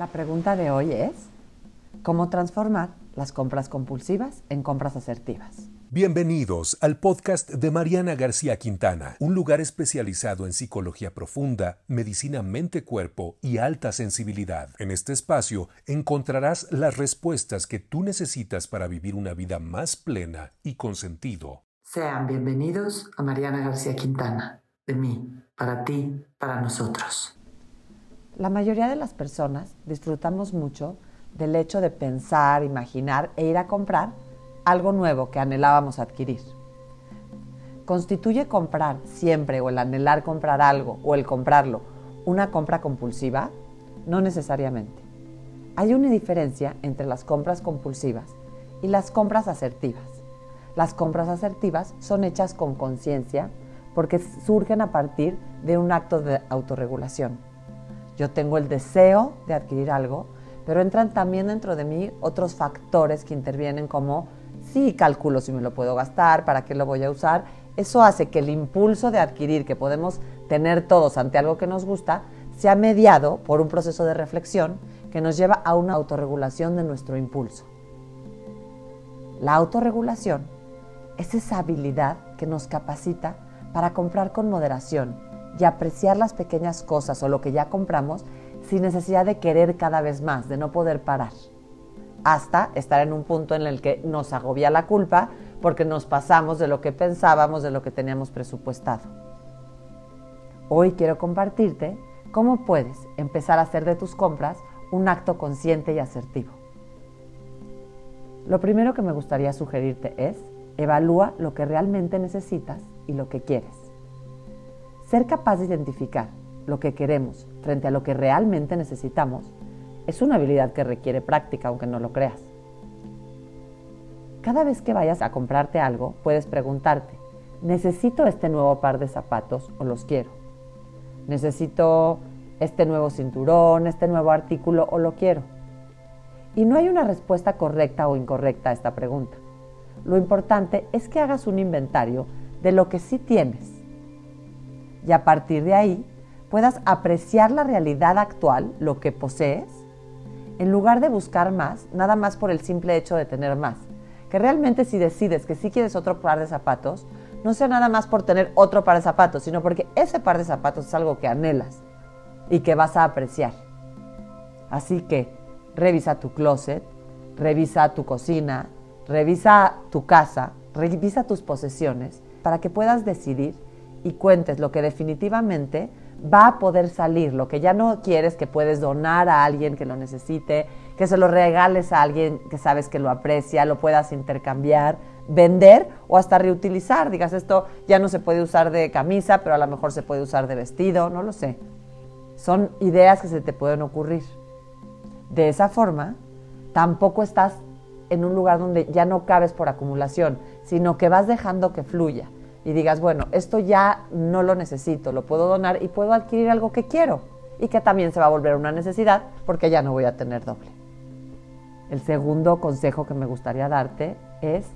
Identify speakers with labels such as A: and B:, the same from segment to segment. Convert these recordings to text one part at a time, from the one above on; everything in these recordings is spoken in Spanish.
A: La pregunta de hoy es, ¿cómo transformar las compras compulsivas en compras asertivas?
B: Bienvenidos al podcast de Mariana García Quintana, un lugar especializado en psicología profunda, medicina mente-cuerpo y alta sensibilidad. En este espacio encontrarás las respuestas que tú necesitas para vivir una vida más plena y con sentido.
A: Sean bienvenidos a Mariana García Quintana, de mí, para ti, para nosotros. La mayoría de las personas disfrutamos mucho del hecho de pensar, imaginar e ir a comprar algo nuevo que anhelábamos adquirir. ¿Constituye comprar siempre o el anhelar comprar algo o el comprarlo una compra compulsiva? No necesariamente. Hay una diferencia entre las compras compulsivas y las compras asertivas. Las compras asertivas son hechas con conciencia porque surgen a partir de un acto de autorregulación. Yo tengo el deseo de adquirir algo, pero entran también dentro de mí otros factores que intervienen como sí calculo si me lo puedo gastar, para qué lo voy a usar. Eso hace que el impulso de adquirir que podemos tener todos ante algo que nos gusta sea mediado por un proceso de reflexión que nos lleva a una autorregulación de nuestro impulso. La autorregulación es esa habilidad que nos capacita para comprar con moderación y apreciar las pequeñas cosas o lo que ya compramos sin necesidad de querer cada vez más, de no poder parar hasta estar en un punto en el que nos agobia la culpa porque nos pasamos de lo que pensábamos, de lo que teníamos presupuestado. Hoy quiero compartirte cómo puedes empezar a hacer de tus compras un acto consciente y asertivo. Lo primero que me gustaría sugerirte es evalúa lo que realmente necesitas y lo que quieres. Ser capaz de identificar lo que queremos frente a lo que realmente necesitamos es una habilidad que requiere práctica, aunque no lo creas. Cada vez que vayas a comprarte algo, puedes preguntarte, ¿necesito este nuevo par de zapatos o los quiero? ¿Necesito este nuevo cinturón, este nuevo artículo o lo quiero? Y no hay una respuesta correcta o incorrecta a esta pregunta. Lo importante es que hagas un inventario de lo que sí tienes. Y a partir de ahí puedas apreciar la realidad actual, lo que posees, en lugar de buscar más, nada más por el simple hecho de tener más. Que realmente si decides que sí quieres otro par de zapatos, no sea nada más por tener otro par de zapatos, sino porque ese par de zapatos es algo que anhelas y que vas a apreciar. Así que revisa tu closet, revisa tu cocina, revisa tu casa, revisa tus posesiones para que puedas decidir y cuentes lo que definitivamente va a poder salir. Lo que ya no quieres, que puedes donar a alguien que lo necesite, que se lo regales a alguien que sabes que lo aprecia, lo puedas intercambiar, vender o hasta reutilizar. Digas, esto ya no se puede usar de camisa, pero a lo mejor se puede usar de vestido, no lo sé. Son ideas que se te pueden ocurrir. De esa forma, tampoco estás en un lugar donde ya no cabes por acumulación, sino que vas dejando que fluya y digas, bueno, esto ya no lo necesito, lo puedo donar y puedo adquirir algo que quiero y que también se va a volver una necesidad porque ya no voy a tener doble. El segundo consejo que me gustaría darte es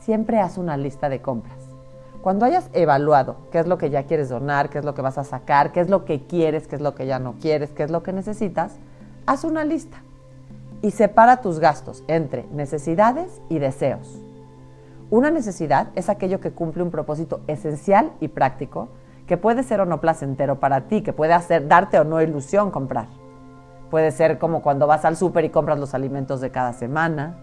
A: siempre haz una lista de compras. Cuando hayas evaluado qué es lo que ya quieres donar, qué es lo que vas a sacar, qué es lo que quieres, qué es lo que ya no quieres, qué es lo que necesitas, haz una lista y separa tus gastos entre necesidades y deseos. Una necesidad es aquello que cumple un propósito esencial y práctico, que puede ser o no placentero para ti, que puede hacer darte o no ilusión comprar. Puede ser como cuando vas al súper y compras los alimentos de cada semana.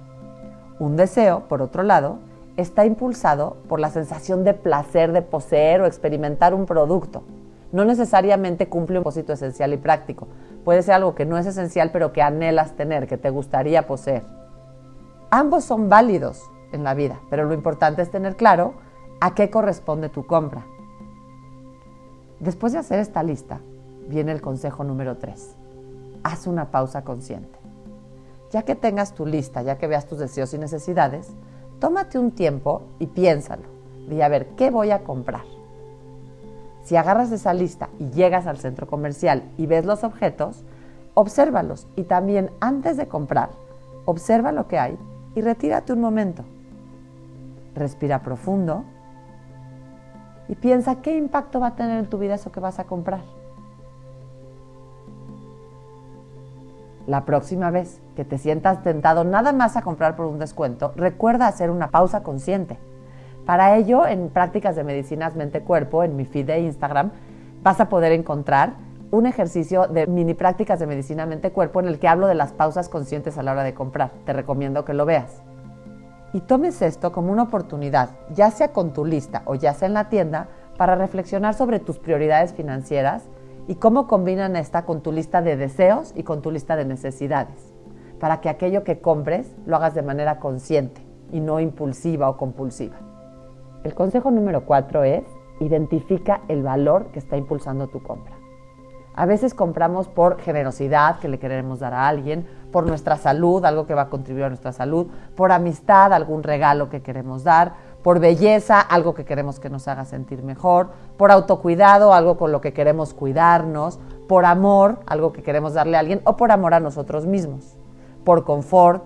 A: Un deseo, por otro lado, está impulsado por la sensación de placer de poseer o experimentar un producto. No necesariamente cumple un propósito esencial y práctico. Puede ser algo que no es esencial, pero que anhelas tener, que te gustaría poseer. Ambos son válidos, en la vida, pero lo importante es tener claro a qué corresponde tu compra. Después de hacer esta lista, viene el consejo número 3. Haz una pausa consciente. Ya que tengas tu lista, ya que veas tus deseos y necesidades, tómate un tiempo y piénsalo. Di a ver, ¿qué voy a comprar? Si agarras esa lista y llegas al centro comercial y ves los objetos, obsérvalos y también antes de comprar, observa lo que hay y retírate un momento. Respira profundo y piensa qué impacto va a tener en tu vida eso que vas a comprar. la próxima vez que te sientas tentado nada más a comprar por un descuento, recuerda hacer una pausa consciente. Para ello, en prácticas de medicinas mente-cuerpo, en mi feed de Instagram, vas a poder encontrar un ejercicio de mini prácticas de medicina mente-cuerpo en el que hablo de las pausas conscientes a la hora de comprar. Te recomiendo que lo veas. Y tomes esto como una oportunidad, ya sea con tu lista o ya sea en la tienda, para reflexionar sobre tus prioridades financieras y cómo combinan esta con tu lista de deseos y con tu lista de necesidades, para que aquello que compres lo hagas de manera consciente y no impulsiva o compulsiva. El consejo número cuatro es, identifica el valor que está impulsando tu compra. A veces compramos por generosidad que le queremos dar a alguien, por nuestra salud, algo que va a contribuir a nuestra salud, por amistad, algún regalo que queremos dar, por belleza, algo que queremos que nos haga sentir mejor, por autocuidado, algo con lo que queremos cuidarnos, por amor, algo que queremos darle a alguien, o por amor a nosotros mismos, por confort.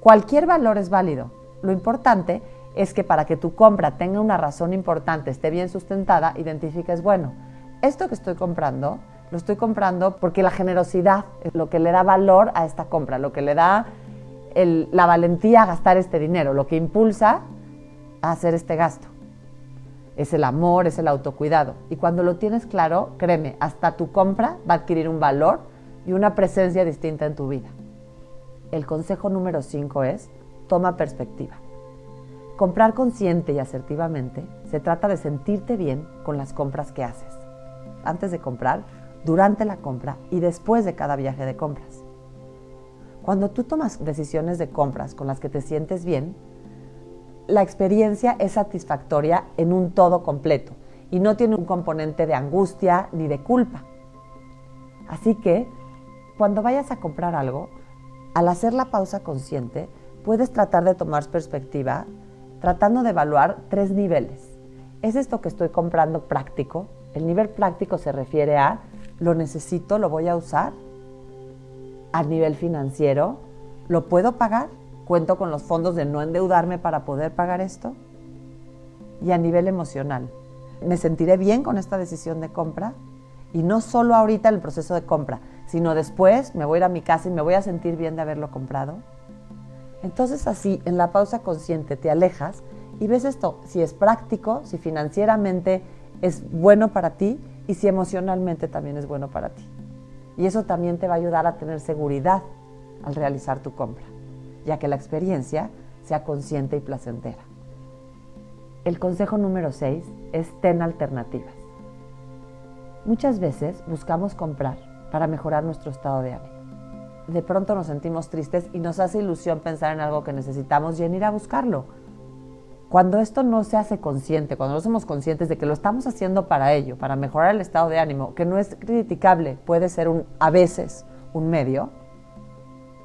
A: Cualquier valor es válido. Lo importante es que para que tu compra tenga una razón importante, esté bien sustentada, identifiques, bueno, esto que estoy comprando, lo estoy comprando porque la generosidad es lo que le da valor a esta compra, lo que le da la valentía a gastar este dinero, lo que impulsa a hacer este gasto. Es el amor, es el autocuidado. Y cuando lo tienes claro, créeme, hasta tu compra va a adquirir un valor y una presencia distinta en tu vida. El consejo número 5 es, toma perspectiva. Comprar consciente y asertivamente se trata de sentirte bien con las compras que haces. Antes de comprar, durante la compra y después de cada viaje de compras. Cuando tú tomas decisiones de compras con las que te sientes bien, la experiencia es satisfactoria en un todo completo y no tiene un componente de angustia ni de culpa. Así que, cuando vayas a comprar algo, al hacer la pausa consciente, puedes tratar de tomar perspectiva tratando de evaluar tres niveles. ¿Es esto que estoy comprando práctico? El nivel práctico se refiere a lo necesito, lo voy a usar. A nivel financiero, ¿lo puedo pagar? ¿Cuento con los fondos de no endeudarme para poder pagar esto? Y a nivel emocional, ¿me sentiré bien con esta decisión de compra? Y no solo ahorita en el proceso de compra, sino después me voy a ir a mi casa y me voy a sentir bien de haberlo comprado. Entonces así, en la pausa consciente, te alejas y ves esto, si es práctico, si financieramente es bueno para ti y si emocionalmente también es bueno para ti. Y eso también te va a ayudar a tener seguridad al realizar tu compra ya que la experiencia sea consciente y placentera. El consejo número 6 es ten alternativas. Muchas veces buscamos comprar para mejorar nuestro estado de ánimo. De pronto nos sentimos tristes y nos hace ilusión pensar en algo que necesitamos y en ir a buscarlo. Cuando esto no se hace consciente, cuando no somos conscientes de que lo estamos haciendo para ello, para mejorar el estado de ánimo, que no es criticable, puede ser un, a veces un medio,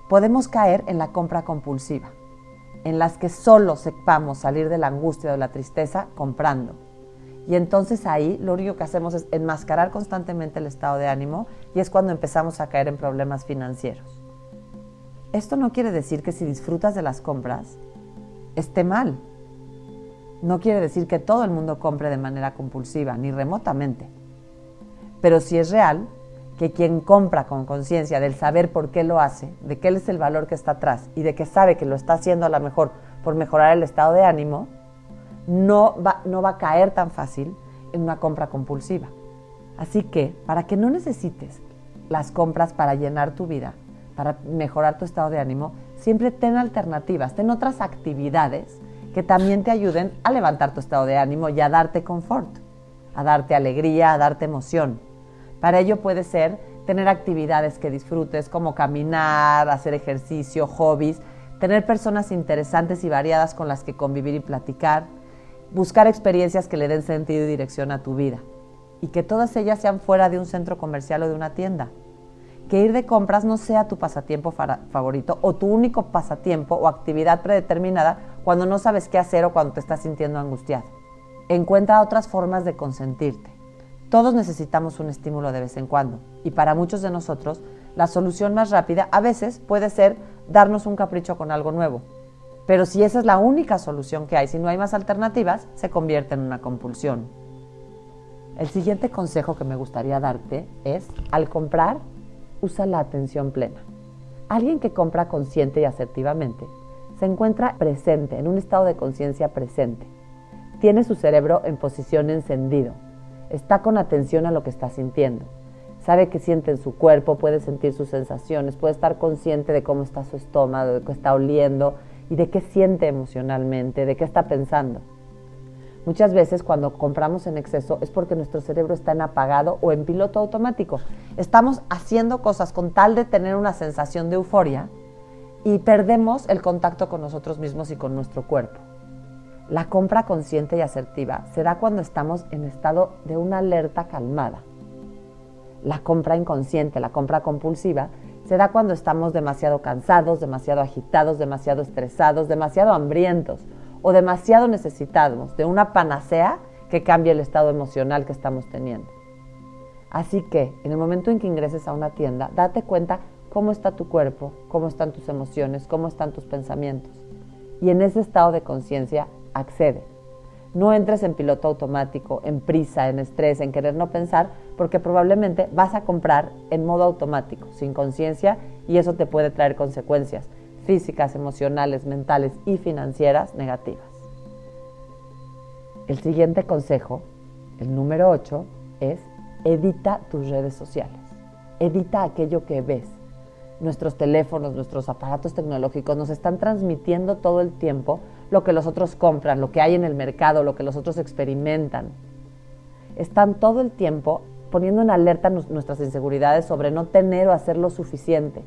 A: podemos caer en la compra compulsiva, en las que solo sepamos salir de la angustia o de la tristeza comprando. Y entonces ahí lo único que hacemos es enmascarar constantemente el estado de ánimo y es cuando empezamos a caer en problemas financieros. Esto no quiere decir que si disfrutas de las compras esté mal. No quiere decir que todo el mundo compre de manera compulsiva, ni remotamente. Pero si es real, que quien compra con conciencia del saber por qué lo hace, de qué es el valor que está atrás y de que sabe que lo está haciendo a lo mejor por mejorar el estado de ánimo, no va, no va a caer tan fácil en una compra compulsiva. Así que, para que no necesites las compras para llenar tu vida, para mejorar tu estado de ánimo, siempre ten alternativas, ten otras actividades que también te ayuden a levantar tu estado de ánimo y a darte confort, a darte alegría, a darte emoción. Para ello puede ser tener actividades que disfrutes como caminar, hacer ejercicio, hobbies, tener personas interesantes y variadas con las que convivir y platicar, buscar experiencias que le den sentido y dirección a tu vida y que todas ellas sean fuera de un centro comercial o de una tienda. Que ir de compras no sea tu pasatiempo favorito o tu único pasatiempo o actividad predeterminada cuando no sabes qué hacer o cuando te estás sintiendo angustiado. Encuentra otras formas de consentirte. Todos necesitamos un estímulo de vez en cuando y para muchos de nosotros la solución más rápida a veces puede ser darnos un capricho con algo nuevo. Pero si esa es la única solución que hay, si no hay más alternativas, se convierte en una compulsión. El siguiente consejo que me gustaría darte es, al comprar, usa la atención plena. Alguien que compra consciente y asertivamente se encuentra presente, en un estado de conciencia presente. Tiene su cerebro en posición encendido. Está con atención a lo que está sintiendo. Sabe que siente en su cuerpo, puede sentir sus sensaciones, puede estar consciente de cómo está su estómago, de qué está oliendo y de qué siente emocionalmente, de qué está pensando. Muchas veces cuando compramos en exceso es porque nuestro cerebro está en apagado o en piloto automático. Estamos haciendo cosas con tal de tener una sensación de euforia y perdemos el contacto con nosotros mismos y con nuestro cuerpo. La compra consciente y asertiva se da cuando estamos en estado de una alerta calmada. La compra inconsciente, la compra compulsiva, se da cuando estamos demasiado cansados, demasiado agitados, demasiado estresados, demasiado hambrientos o demasiado necesitados de una panacea que cambie el estado emocional que estamos teniendo. Así que en el momento en que ingreses a una tienda, date cuenta cómo está tu cuerpo, cómo están tus emociones, cómo están tus pensamientos. Y en ese estado de conciencia accede. No entres en piloto automático, en prisa, en estrés, en querer no pensar, porque probablemente vas a comprar en modo automático, sin conciencia, y eso te puede traer consecuencias físicas, emocionales, mentales y financieras negativas. El siguiente consejo, el número 8, es edita tus redes sociales. Edita aquello que ves. Nuestros teléfonos, nuestros aparatos tecnológicos nos están transmitiendo todo el tiempo lo que los otros compran, lo que hay en el mercado, lo que los otros experimentan. Están todo el tiempo poniendo en alerta nuestras inseguridades sobre no tener o hacer lo suficiente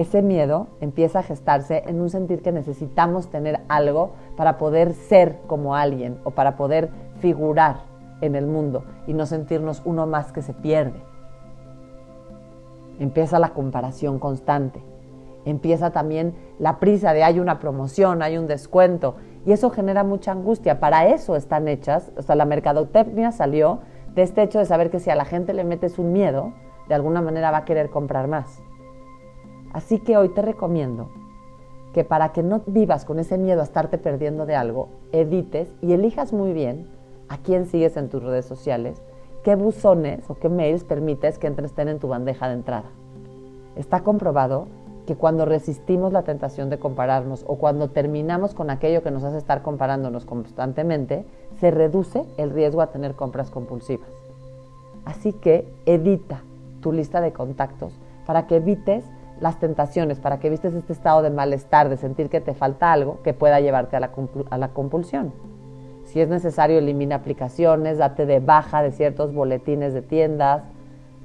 A: ese miedo empieza a gestarse en un sentir que necesitamos tener algo para poder ser como alguien o para poder figurar en el mundo y no sentirnos uno más que se pierde. Empieza la comparación constante. Empieza también la prisa de hay una promoción, hay un descuento y eso genera mucha angustia. Para eso están hechas, o sea, la mercadotecnia salió de este hecho de saber que si a la gente le metes un miedo, de alguna manera va a querer comprar más. Así que hoy te recomiendo que para que no vivas con ese miedo a estarte perdiendo de algo, edites y elijas muy bien a quién sigues en tus redes sociales, qué buzones o qué mails permites que estén en tu bandeja de entrada. Está comprobado que cuando resistimos la tentación de compararnos o cuando terminamos con aquello que nos hace estar comparándonos constantemente, se reduce el riesgo a tener compras compulsivas. Así que edita tu lista de contactos para que evites las tentaciones, para que evites este estado de malestar, de sentir que te falta algo que pueda llevarte a la, a la compulsión. Si es necesario, elimina aplicaciones, date de baja de ciertos boletines de tiendas,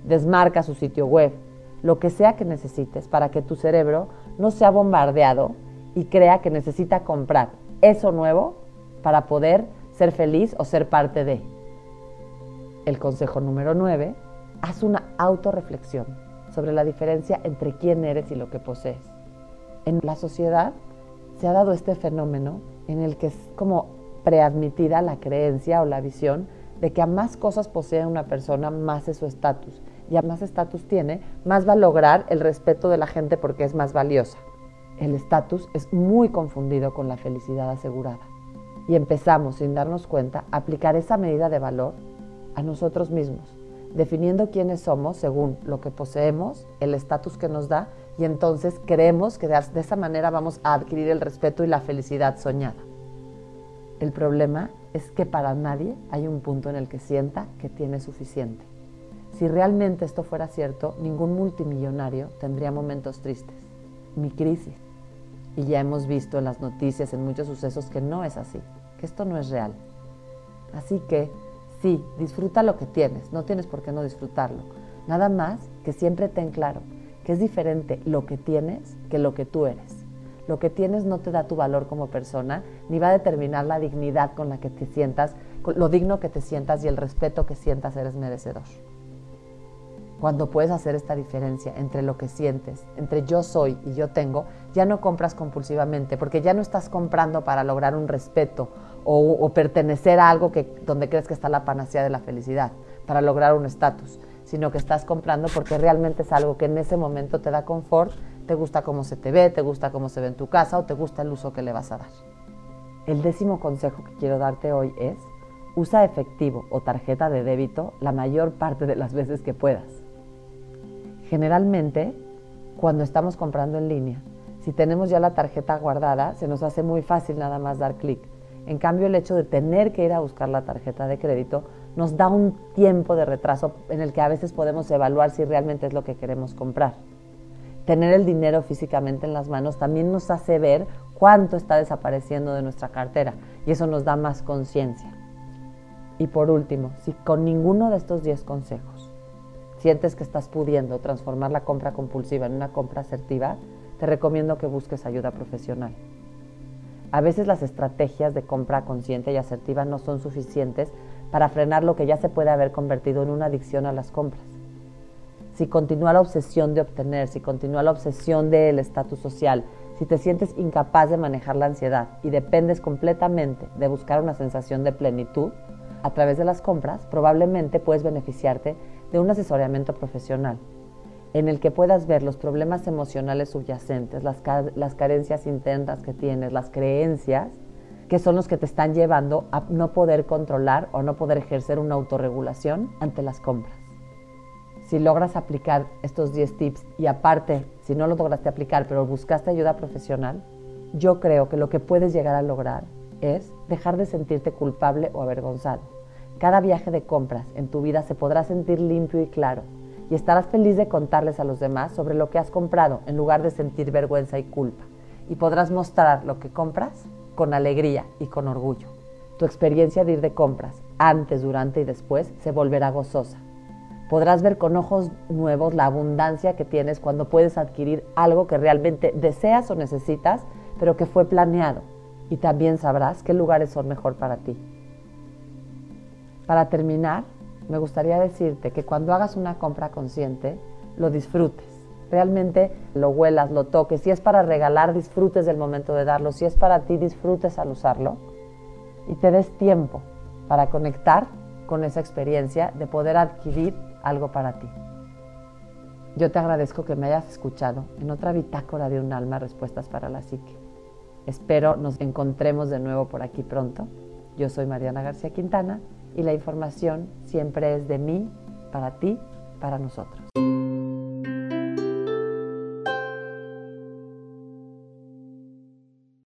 A: desmarca su sitio web, lo que sea que necesites para que tu cerebro no sea bombardeado y crea que necesita comprar eso nuevo para poder ser feliz o ser parte de. El consejo número 9, haz una autorreflexión sobre la diferencia entre quién eres y lo que posees. En la sociedad se ha dado este fenómeno en el que es como preadmitida la creencia o la visión de que a más cosas posee una persona, más es su estatus. Y a más estatus tiene, más va a lograr el respeto de la gente porque es más valiosa. El estatus es muy confundido con la felicidad asegurada. Y empezamos, sin darnos cuenta, a aplicar esa medida de valor a nosotros mismos definiendo quiénes somos según lo que poseemos, el estatus que nos da, y entonces creemos que de esa manera vamos a adquirir el respeto y la felicidad soñada. El problema es que para nadie hay un punto en el que sienta que tiene suficiente. Si realmente esto fuera cierto, ningún multimillonario tendría momentos tristes. Mi crisis. Y ya hemos visto en las noticias, en muchos sucesos, que no es así, que esto no es real. Así que Sí, disfruta lo que tienes, no tienes por qué no disfrutarlo. Nada más que siempre ten claro que es diferente lo que tienes que lo que tú eres. Lo que tienes no te da tu valor como persona, ni va a determinar la dignidad con la que te sientas, lo digno que te sientas y el respeto que sientas eres merecedor. Cuando puedes hacer esta diferencia entre lo que sientes, entre yo soy y yo tengo, ya no compras compulsivamente, porque ya no estás comprando para lograr un respeto o, pertenecer a algo que, donde crees que está la panacea de la felicidad, para lograr un estatus, sino que estás comprando porque realmente es algo que en ese momento te da confort, te gusta cómo se te ve, te gusta cómo se ve en tu casa o te gusta el uso que le vas a dar. El décimo consejo que quiero darte hoy es, usa efectivo o tarjeta de débito la mayor parte de las veces que puedas. Generalmente, cuando estamos comprando en línea, si tenemos ya la tarjeta guardada, se nos hace muy fácil nada más dar clic. En cambio, el hecho de tener que ir a buscar la tarjeta de crédito nos da un tiempo de retraso en el que a veces podemos evaluar si realmente es lo que queremos comprar. Tener el dinero físicamente en las manos también nos hace ver cuánto está desapareciendo de nuestra cartera y eso nos da más conciencia. Y por último, si con ninguno de estos 10 consejos sientes que estás pudiendo transformar la compra compulsiva en una compra asertiva, te recomiendo que busques ayuda profesional. A veces las estrategias de compra consciente y asertiva no son suficientes para frenar lo que ya se puede haber convertido en una adicción a las compras. Si continúa la obsesión de obtener, si continúa la obsesión del estatus social, si te sientes incapaz de manejar la ansiedad y dependes completamente de buscar una sensación de plenitud a través de las compras, probablemente puedes beneficiarte de un asesoramiento profesional en el que puedas ver los problemas emocionales subyacentes, las, las carencias internas que tienes, las creencias que son los que te están llevando a no poder controlar o no poder ejercer una autorregulación ante las compras. Si logras aplicar estos 10 tips y aparte, si no los lograste aplicar, pero buscaste ayuda profesional, yo creo que lo que puedes llegar a lograr es dejar de sentirte culpable o avergonzado. Cada viaje de compras en tu vida se podrá sentir limpio y claro y estarás feliz de contarles a los demás sobre lo que has comprado en lugar de sentir vergüenza y culpa. Y podrás mostrar lo que compras con alegría y con orgullo. Tu experiencia de ir de compras, antes, durante y después, se volverá gozosa. Podrás ver con ojos nuevos la abundancia que tienes cuando puedes adquirir algo que realmente deseas o necesitas, pero que fue planeado. Y también sabrás qué lugares son mejor para ti. Para terminar, me gustaría decirte que cuando hagas una compra consciente, lo disfrutes realmente lo huelas, lo toques. Si es para regalar, disfrutes del momento de darlo. Si es para ti, disfrutes al usarlo. Y te des tiempo para conectar con esa experiencia de poder adquirir algo para ti. Yo te agradezco que me hayas escuchado en otra bitácora de un alma, Respuestas para la Psique. Espero nos encontremos de nuevo por aquí pronto. Yo soy Mariana García Quintana y la información siempre es de mí, para ti, para nosotros.